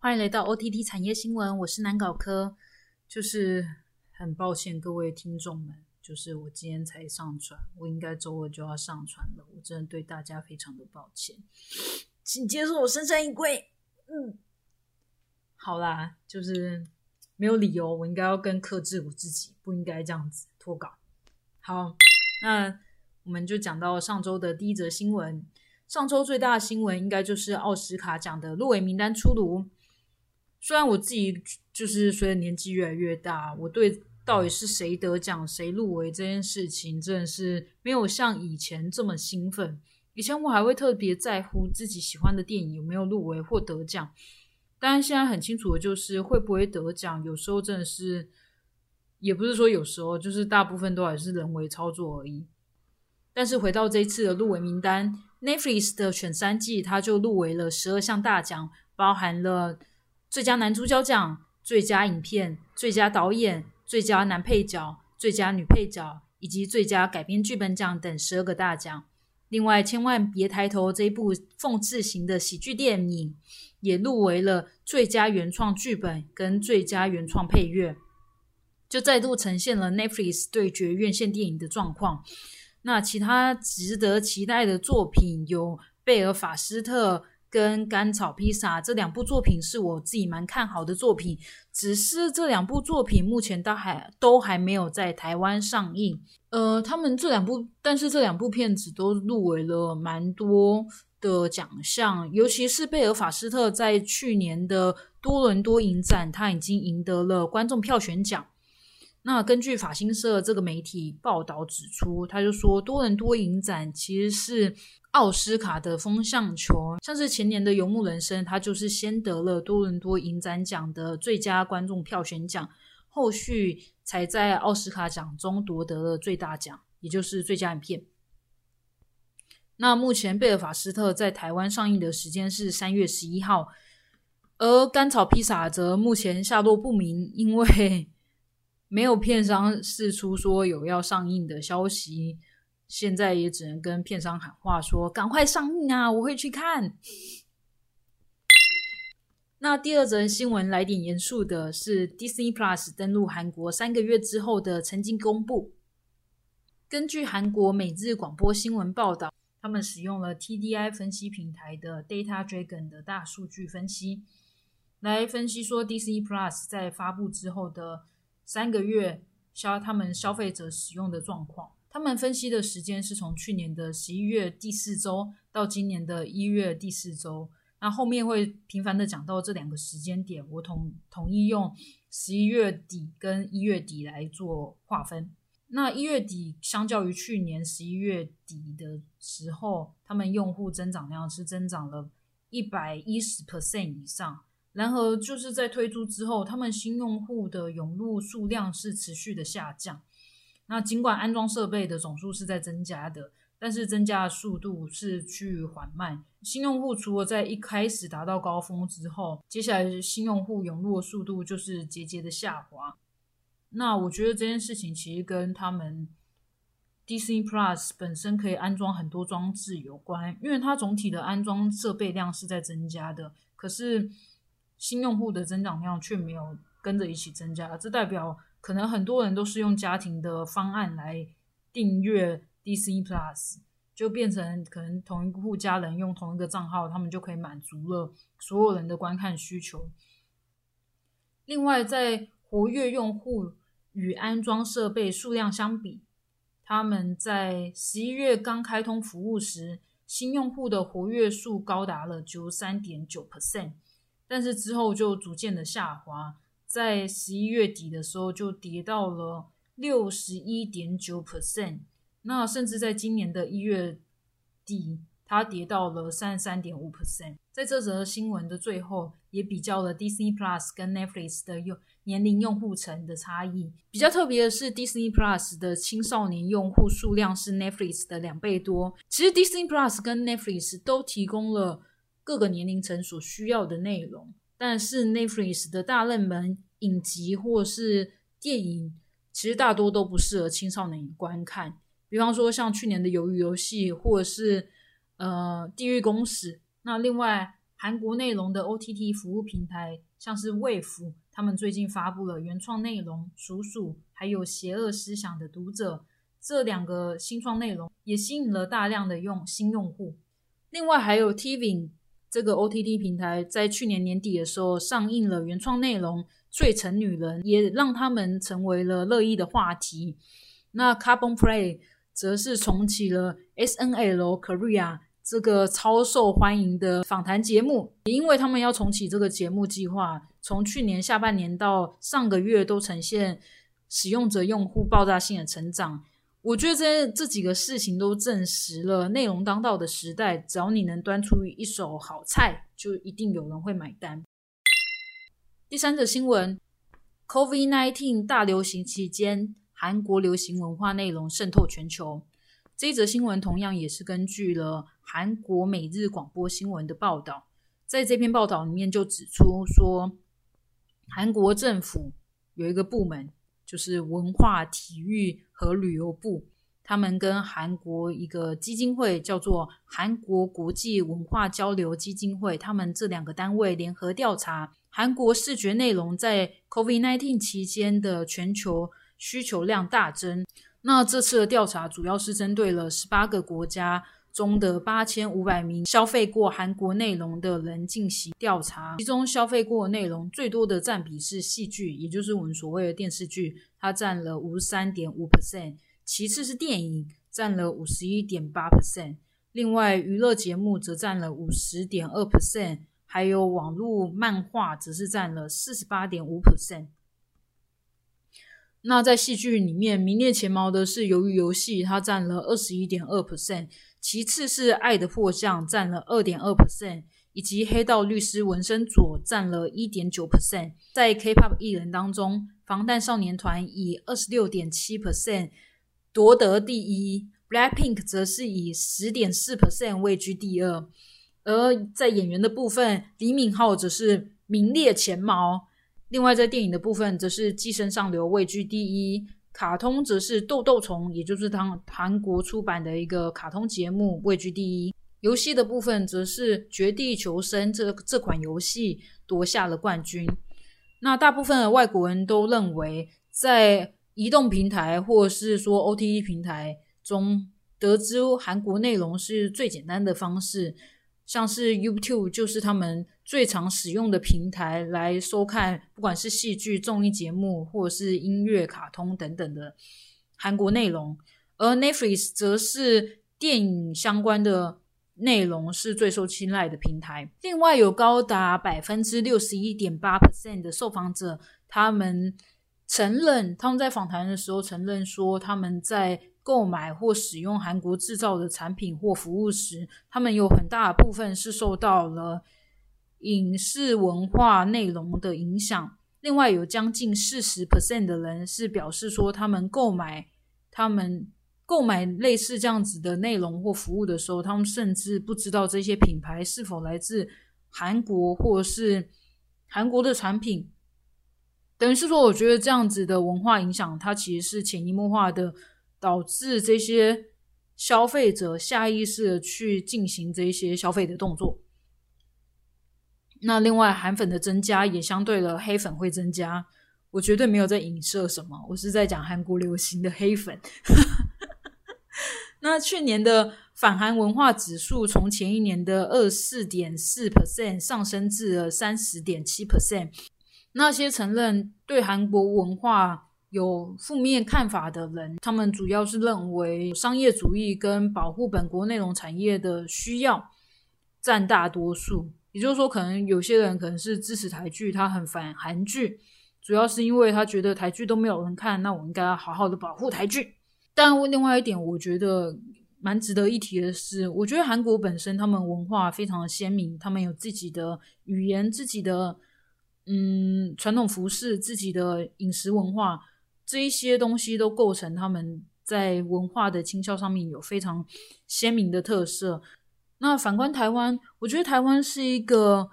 欢迎来到 OTT 产业新闻，我是南搞科。就是很抱歉各位听众们，就是我今天才上传，我应该周二就要上传了，我真的对大家非常的抱歉，请接受我深深一跪。嗯，好啦，就是没有理由，我应该要更克制我自己，不应该这样子脱稿。好，那我们就讲到上周的第一则新闻。上周最大的新闻应该就是奥斯卡奖的入围名单出炉。虽然我自己就是随着年纪越来越大，我对到底是谁得奖、谁入围这件事情，真的是没有像以前这么兴奋。以前我还会特别在乎自己喜欢的电影有没有入围或得奖，当然现在很清楚的就是会不会得奖，有时候真的是，也不是说有时候，就是大部分都还是人为操作而已。但是回到这一次的入围名单，Netflix 的选三季，它就入围了十二项大奖，包含了最佳男主角奖、最佳影片、最佳导演、最佳男配角、最佳女配角以及最佳改编剧本奖等十二个大奖。另外，千万别抬头这一部讽刺型的喜剧电影也入围了最佳原创剧本跟最佳原创配乐，就再度呈现了 Netflix 对决院线电影的状况。那其他值得期待的作品有《贝尔法斯特》跟《甘草披萨》这两部作品，是我自己蛮看好的作品。只是这两部作品目前都还都还没有在台湾上映。呃，他们这两部，但是这两部片子都入围了蛮多的奖项，尤其是《贝尔法斯特》在去年的多伦多影展，他已经赢得了观众票选奖。那根据法新社这个媒体报道指出，他就说多伦多影展其实是奥斯卡的风向球，像是前年的《游牧人生》，他就是先得了多伦多影展奖的最佳观众票选奖，后续才在奥斯卡奖中夺得了最大奖，也就是最佳影片。那目前《贝尔法斯特》在台湾上映的时间是三月十一号，而《甘草披萨》则目前下落不明，因为。没有片商释出说有要上映的消息，现在也只能跟片商喊话说：“赶快上映啊！我会去看。”那第二则新闻来点严肃的是，Disney Plus 登陆韩国三个月之后的曾经公布。根据韩国每日广播新闻报道，他们使用了 TDI 分析平台的 Data Dragon 的大数据分析，来分析说 Disney Plus 在发布之后的。三个月消他们消费者使用的状况，他们分析的时间是从去年的十一月第四周到今年的一月第四周。那后面会频繁的讲到这两个时间点，我统统一用十一月底跟一月底来做划分。那一月底相较于去年十一月底的时候，他们用户增长量是增长了一百一十 percent 以上。然而，就是在推出之后，他们新用户的涌入数量是持续的下降。那尽管安装设备的总数是在增加的，但是增加的速度是趋于缓慢。新用户除了在一开始达到高峰之后，接下来新用户涌入的速度就是节节的下滑。那我觉得这件事情其实跟他们 Disney Plus 本身可以安装很多装置有关，因为它总体的安装设备量是在增加的，可是。新用户的增长量却没有跟着一起增加，这代表可能很多人都是用家庭的方案来订阅 DC Plus，就变成可能同一户家人用同一个账号，他们就可以满足了所有人的观看需求。另外，在活跃用户与安装设备数量相比，他们在十一月刚开通服务时，新用户的活跃数高达了九十三点九 percent。但是之后就逐渐的下滑，在十一月底的时候就跌到了六十一点九 percent，那甚至在今年的一月底，它跌到了三十三点五 percent。在这则新闻的最后，也比较了 Disney Plus 跟 Netflix 的用年龄用户层的差异。比较特别的是，Disney Plus 的青少年用户数量是 Netflix 的两倍多。其实 Disney Plus 跟 Netflix 都提供了。各个年龄层所需要的内容，但是 Netflix 的大热门影集或是电影，其实大多都不适合青少年观看。比方说像去年的《鱿鱼游戏》或者是呃《地狱公使》。那另外韩国内容的 OTT 服务平台，像是 Wave，他们最近发布了原创内容《鼠鼠》，还有《邪恶思想的读者》这两个新创内容，也吸引了大量的用新用户。另外还有 TV 这个 OTT 平台，在去年年底的时候上映了原创内容《罪城女人》，也让他们成为了热议的话题。那 Carbon Play 则是重启了 SNL Korea。这个超受欢迎的访谈节目，也因为他们要重启这个节目计划，从去年下半年到上个月都呈现使用者用户爆炸性的成长。我觉得这这几个事情都证实了，内容当道的时代，只要你能端出一手好菜，就一定有人会买单。第三则新闻：COVID-19 大流行期间，韩国流行文化内容渗透全球。这一则新闻同样也是根据了韩国每日广播新闻的报道，在这篇报道里面就指出说，韩国政府有一个部门，就是文化体育和旅游部，他们跟韩国一个基金会叫做韩国国际文化交流基金会，他们这两个单位联合调查韩国视觉内容在 COVID-19 期间的全球需求量大增。那这次的调查主要是针对了十八个国家中的八千五百名消费过韩国内容的人进行调查，其中消费过内容最多的占比是戏剧，也就是我们所谓的电视剧，它占了五十三点五 percent，其次是电影占了五十一点八 percent，另外娱乐节目则占了五十点二 percent，还有网络漫画则是占了四十八点五 percent。那在戏剧里面名列前茅的是《鱿鱼游戏》，它占了二十一点二 percent，其次是《爱的迫降》占了二点二 percent，以及《黑道律师文森佐》占了一点九 percent。在 K-pop 艺人当中，防弹少年团以二十六点七 percent 夺得第一，Blackpink 则是以十点四 percent 位居第二。而在演员的部分，李敏镐则是名列前茅。另外，在电影的部分，则是《寄生上流》位居第一；卡通则是《豆豆虫》，也就是当韩国出版的一个卡通节目位居第一。游戏的部分，则是《绝地求生》这这款游戏夺下了冠军。那大部分的外国人都认为，在移动平台或是说 OTT 平台中得知韩国内容是最简单的方式。像是 YouTube 就是他们最常使用的平台来收看，不管是戏剧、综艺节目，或者是音乐、卡通等等的韩国内容。而 Netflix 则是电影相关的内容是最受青睐的平台。另外，有高达百分之六十一点八 percent 的受访者，他们承认他们在访谈的时候承认说他们在。购买或使用韩国制造的产品或服务时，他们有很大部分是受到了影视文化内容的影响。另外，有将近四十 percent 的人是表示说，他们购买他们购买类似这样子的内容或服务的时候，他们甚至不知道这些品牌是否来自韩国或是韩国的产品。等于是说，我觉得这样子的文化影响，它其实是潜移默化的。导致这些消费者下意识的去进行这些消费的动作。那另外，韩粉的增加也相对的黑粉会增加。我绝对没有在影射什么，我是在讲韩国流行的黑粉。那去年的反韩文化指数从前一年的二四点四 percent 上升至了三十点七 percent。那些承认对韩国文化。有负面看法的人，他们主要是认为商业主义跟保护本国内容产业的需要占大多数。也就是说，可能有些人可能是支持台剧，他很反韩剧，主要是因为他觉得台剧都没有人看，那我应该要好好的保护台剧。但另外一点，我觉得蛮值得一提的是，我觉得韩国本身他们文化非常的鲜明，他们有自己的语言、自己的嗯传统服饰、自己的饮食文化。这一些东西都构成他们在文化的倾销上面有非常鲜明的特色。那反观台湾，我觉得台湾是一个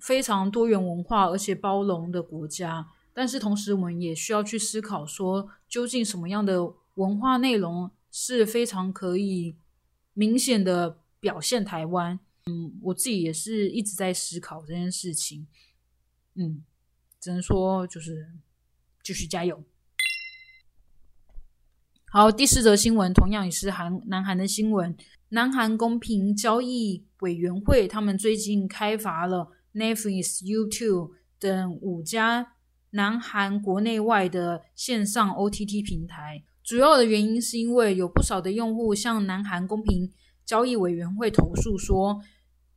非常多元文化而且包容的国家。但是同时，我们也需要去思考说，究竟什么样的文化内容是非常可以明显的表现台湾？嗯，我自己也是一直在思考这件事情。嗯，只能说就是继续加油。好，第四则新闻同样也是韩南韩的新闻。南韩公平交易委员会他们最近开罚了 Netflix、YouTube 等五家南韩国内外的线上 OTT 平台。主要的原因是因为有不少的用户向南韩公平交易委员会投诉说，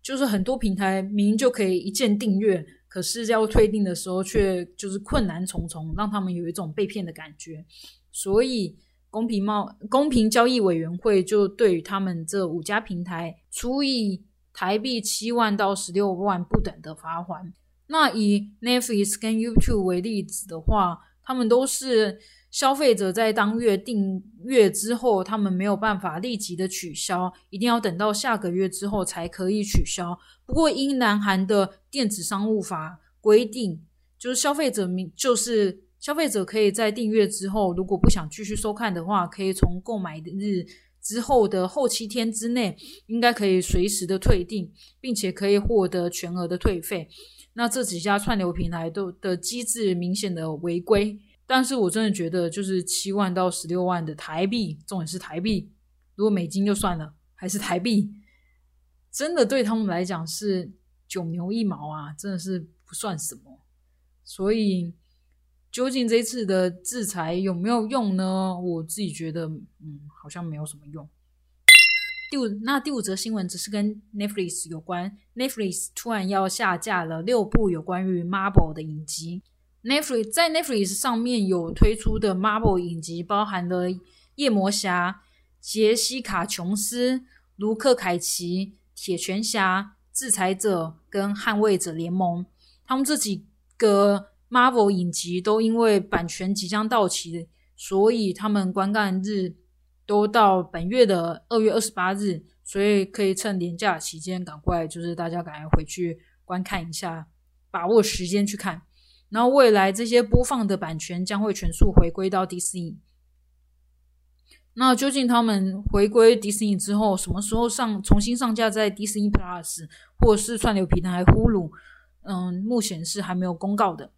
就是很多平台明明就可以一键订阅，可是要退订的时候却就是困难重重，让他们有一种被骗的感觉。所以。公平贸公平交易委员会就对于他们这五家平台处以台币七万到十六万不等的罚款。那以 Netflix 跟 YouTube 为例子的话，他们都是消费者在当月订阅之后，他们没有办法立即的取消，一定要等到下个月之后才可以取消。不过因南韩的电子商务法规定，就是消费者明就是。消费者可以在订阅之后，如果不想继续收看的话，可以从购买日之后的后七天之内，应该可以随时的退订，并且可以获得全额的退费。那这几家串流平台都的机制明显的违规，但是我真的觉得，就是七万到十六万的台币，重点是台币，如果美金就算了，还是台币，真的对他们来讲是九牛一毛啊，真的是不算什么，所以。究竟这次的制裁有没有用呢？我自己觉得，嗯，好像没有什么用。第五，那第五则新闻只是跟 Netflix 有关。Netflix 突然要下架了六部有关于 Marvel 的影集。Netflix 在 Netflix 上面有推出的 Marvel 影集，包含了夜魔侠、杰西卡琼斯、卢克凯奇、铁拳侠、制裁者跟捍卫者联盟。他们这几个。Marvel 影集都因为版权即将到期，所以他们观看日都到本月的二月二十八日，所以可以趁年假期间赶快，就是大家赶快回去观看一下，把握时间去看。然后未来这些播放的版权将会全数回归到迪士尼。那究竟他们回归迪士尼之后，什么时候上重新上架在迪士尼 Plus 或者是串流平台呼噜？嗯，目前是还没有公告的。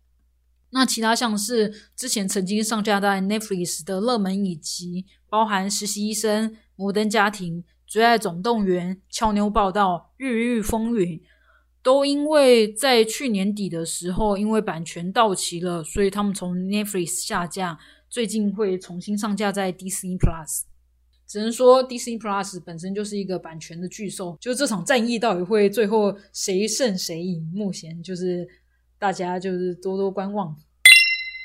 那其他像是之前曾经上架在 Netflix 的热门以及，包含《实习医生》《摩登家庭》《最爱总动员》《俏妞报道》《日日风云》，都因为在去年底的时候，因为版权到期了，所以他们从 Netflix 下架，最近会重新上架在 Disney Plus。只能说 Disney Plus 本身就是一个版权的巨兽，就这场战役到底会最后谁胜谁赢，目前就是。大家就是多多观望。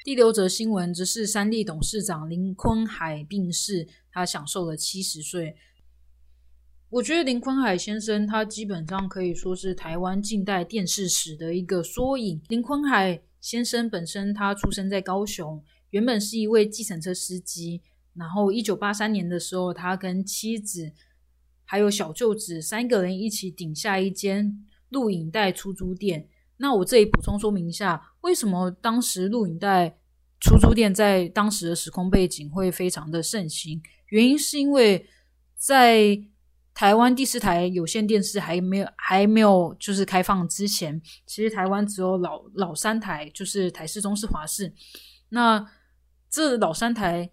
第六则新闻则是三立董事长林坤海病逝，他享受了七十岁。我觉得林坤海先生他基本上可以说是台湾近代电视史的一个缩影。林坤海先生本身他出生在高雄，原本是一位计程车司机。然后一九八三年的时候，他跟妻子还有小舅子三个人一起顶下一间录影带出租店。那我这里补充说明一下，为什么当时录影带出租店在当时的时空背景会非常的盛行？原因是因为在台湾第四台有线电视还没有还没有就是开放之前，其实台湾只有老老三台，就是台视、中视、华视。那这老三台。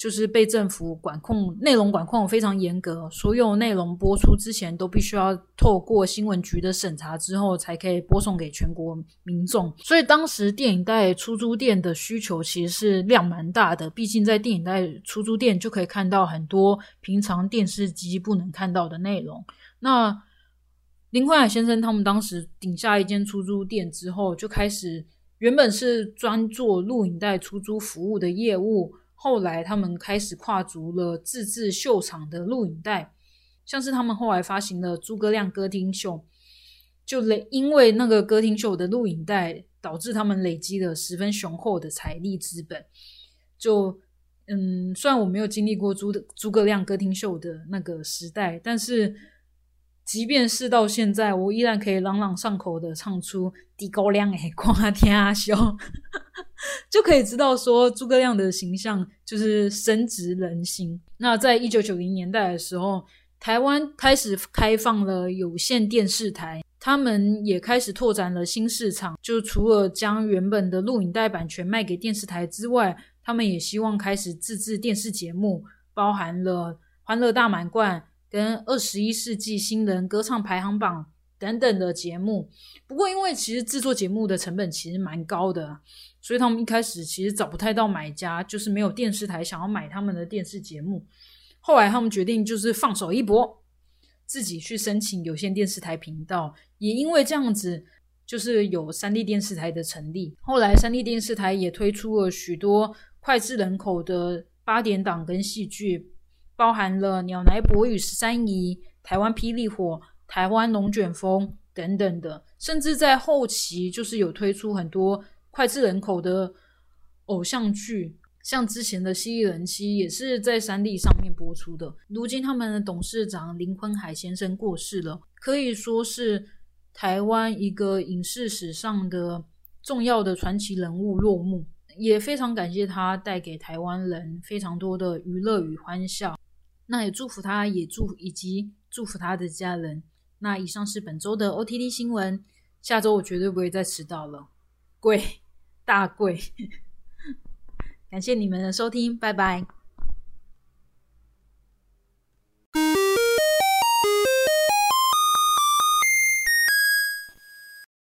就是被政府管控，内容管控非常严格，所有内容播出之前都必须要透过新闻局的审查之后，才可以播送给全国民众。所以当时电影带出租店的需求其实是量蛮大的，毕竟在电影带出租店就可以看到很多平常电视机不能看到的内容。那林坤海先生他们当时顶下一间出租店之后，就开始原本是专做录影带出租服务的业务。后来，他们开始跨足了自制秀场的录影带，像是他们后来发行的《诸葛亮歌厅秀》，就累因为那个歌厅秀的录影带，导致他们累积了十分雄厚的财力资本。就嗯，虽然我没有经历过诸诸葛亮歌厅秀的那个时代，但是。即便是到现在，我依然可以朗朗上口的唱出《低高亮诶，夸天阿修》，就可以知道说诸葛亮的形象就是深植人心。那在一九九零年代的时候，台湾开始开放了有线电视台，他们也开始拓展了新市场。就除了将原本的录影带版权卖给电视台之外，他们也希望开始自制电视节目，包含了《欢乐大满贯》跟《二十一世纪新人歌唱排行榜》等等的节目。不过，因为其实制作节目的成本其实蛮高的，所以他们一开始其实找不太到买家，就是没有电视台想要买他们的电视节目。后来他们决定就是放手一搏，自己去申请有线电视台频道。也因为这样子，就是有三立电视台的成立。后来三立电视台也推出了许多脍炙人口的八点档跟戏剧，包含了《鸟来伯与十三姨》、《台湾霹雳火》、《台湾龙卷风》等等的。甚至在后期，就是有推出很多脍炙人口的偶像剧。像之前的《蜥蜴人妻》也是在三立上面播出的。如今他们的董事长林坤海先生过世了，可以说是台湾一个影视史上的重要的传奇人物落幕。也非常感谢他带给台湾人非常多的娱乐与欢笑。那也祝福他，也祝以及祝福他的家人。那以上是本周的 OTT 新闻，下周我绝对不会再迟到了，贵大贵。感谢你们的收听，拜拜。